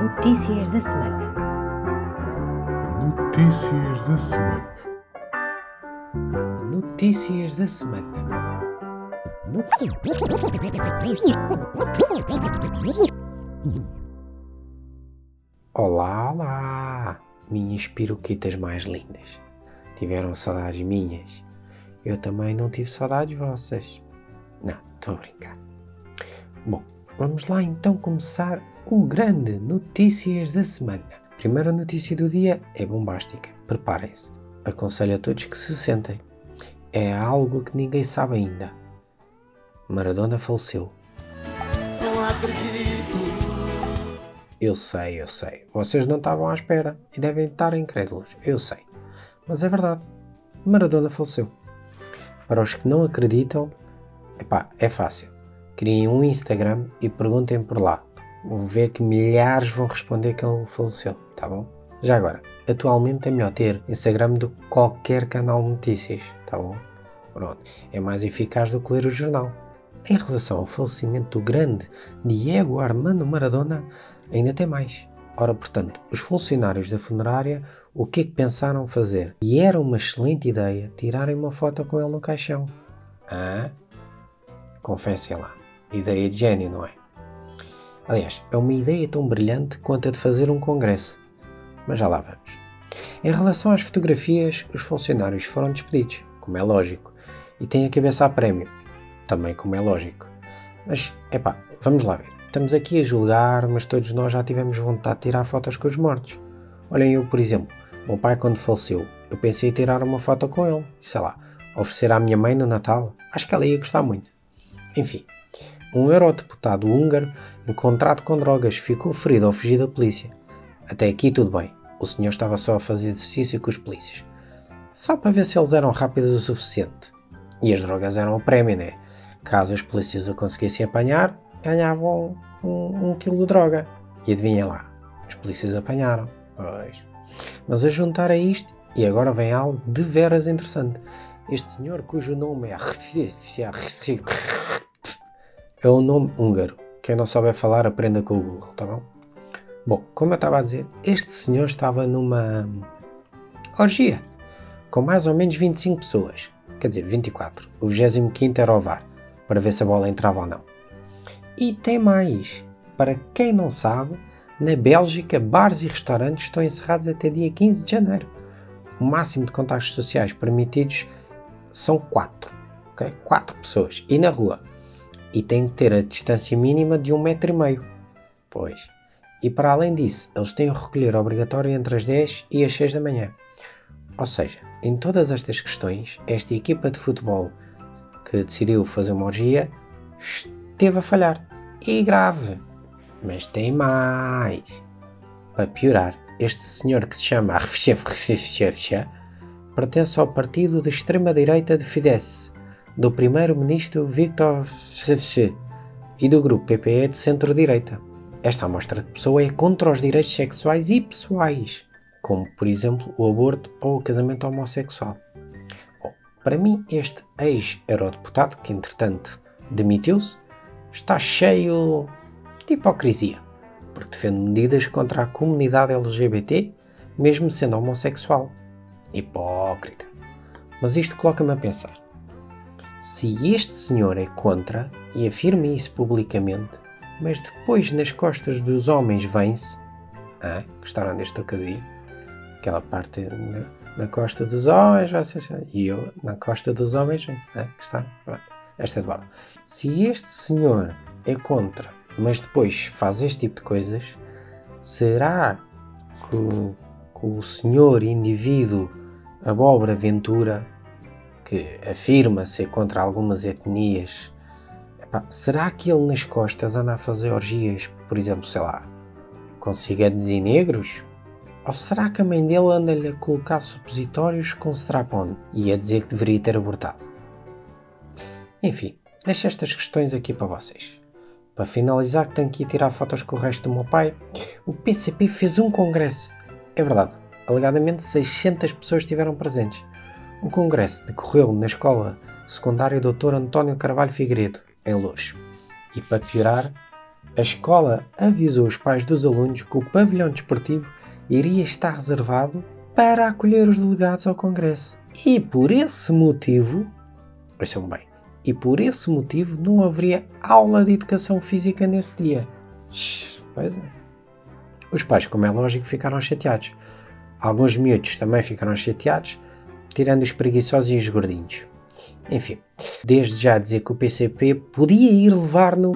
Notícias da semana. Notícias da semana. Notícias da semana. Olá, olá, minhas piroquitas mais lindas. Tiveram saudades minhas? Eu também não tive saudades vossas. Não, estou a brincar. Bom, vamos lá então começar o grande Notícias da Semana. A primeira notícia do dia é bombástica. Preparem-se. Aconselho a todos que se sentem. É algo que ninguém sabe ainda. Maradona faleceu. Não acredito. Eu sei, eu sei. Vocês não estavam à espera e devem estar incrédulos. Eu sei. Mas é verdade. Maradona faleceu. Para os que não acreditam, epá, é fácil. Criem um Instagram e perguntem por lá. Vão ver que milhares vão responder que ele faleceu, tá bom? Já agora, atualmente é melhor ter Instagram do que qualquer canal de notícias, tá bom? Pronto, é mais eficaz do que ler o jornal. Em relação ao falecimento do grande Diego Armando Maradona, ainda tem mais. Ora, portanto, os funcionários da funerária o que é que pensaram fazer? E era uma excelente ideia tirarem uma foto com ele no caixão. Ah? Confessem lá. Ideia de gênio, não é? Aliás, é uma ideia tão brilhante quanto a de fazer um congresso. Mas já lá vamos. Em relação às fotografias, os funcionários foram despedidos, como é lógico, e têm a cabeça a prémio, também como é lógico. Mas, epá, vamos lá ver. Estamos aqui a julgar, mas todos nós já tivemos vontade de tirar fotos com os mortos. Olhem, eu, por exemplo, meu pai quando faleceu, eu pensei em tirar uma foto com ele, sei lá, oferecer à minha mãe no Natal. Acho que ela ia gostar muito. Enfim, um eurodeputado húngaro encontrado com drogas ficou ferido ao fugir da polícia. Até aqui tudo bem. O senhor estava só a fazer exercício com os polícias. Só para ver se eles eram rápidos o suficiente. E as drogas eram o prémio, né? Caso os polícias o conseguissem apanhar, ganhavam um, um, um quilo de droga. E adivinha lá, os polícias apanharam. Pois. Mas a juntar a isto, e agora vem algo de veras interessante. Este senhor, cujo nome é. É um nome húngaro. Quem não souber falar, aprenda com o Google, tá bom? Bom, como eu estava a dizer, este senhor estava numa orgia com mais ou menos 25 pessoas. Quer dizer, 24. O 25 era o VAR, para ver se a bola entrava ou não. E tem mais. Para quem não sabe, na Bélgica, bares e restaurantes estão encerrados até dia 15 de janeiro. O máximo de contactos sociais permitidos são 4. Okay? 4 pessoas. E na rua? E tem que ter a distância mínima de um metro e meio. Pois. E para além disso, eles têm o recolher obrigatório entre as 10 e as 6 da manhã. Ou seja, em todas estas questões, esta equipa de futebol que decidiu fazer uma orgia esteve a falhar. E grave. Mas tem mais. Para piorar, este senhor que se chama pertence ao partido de extrema-direita de Fidesz, do primeiro-ministro Viktor Sese e do grupo PPE de centro-direita. Esta amostra de pessoa é contra os direitos sexuais e pessoais, como por exemplo o aborto ou o casamento homossexual. Bom, para mim, este ex-eurodeputado, que entretanto demitiu-se, está cheio de hipocrisia, porque defende medidas contra a comunidade LGBT, mesmo sendo homossexual. Hipócrita. Mas isto coloca-me a pensar. Se este senhor é contra e afirma isso publicamente, mas depois nas costas dos homens vem-se. Ah, gostaram deste trocadilho? Aquela parte na, na costa dos homens, e eu na costa dos homens, ah, está? Pronto. Esta é de bola. Se este senhor é contra, mas depois faz este tipo de coisas, será que, que o senhor indivíduo abóbora Ventura, que afirma ser contra algumas etnias, epá, será que ele nas costas anda a fazer orgias, por exemplo, sei lá, com ciganos e negros? Ou será que a mãe dele anda-lhe a colocar supositórios com strap-on e a dizer que deveria ter abortado? Enfim, deixo estas questões aqui para vocês. Para finalizar, que tenho que ir tirar fotos com o resto do meu pai, o PCP fez um congresso. É verdade, alegadamente 600 pessoas estiveram presentes. O congresso decorreu na escola secundária Dr. António Carvalho Figueiredo, em Lourdes. E para piorar, A escola avisou os pais dos alunos que o pavilhão desportivo iria estar reservado para acolher os delegados ao Congresso. E por esse motivo, ouçam bem, e por esse motivo não haveria aula de educação física nesse dia. Pois é. Os pais, como é lógico, ficaram chateados. Alguns miúdos também ficaram chateados, tirando os preguiçosos e os gordinhos. Enfim, desde já dizer que o PCP podia ir levar no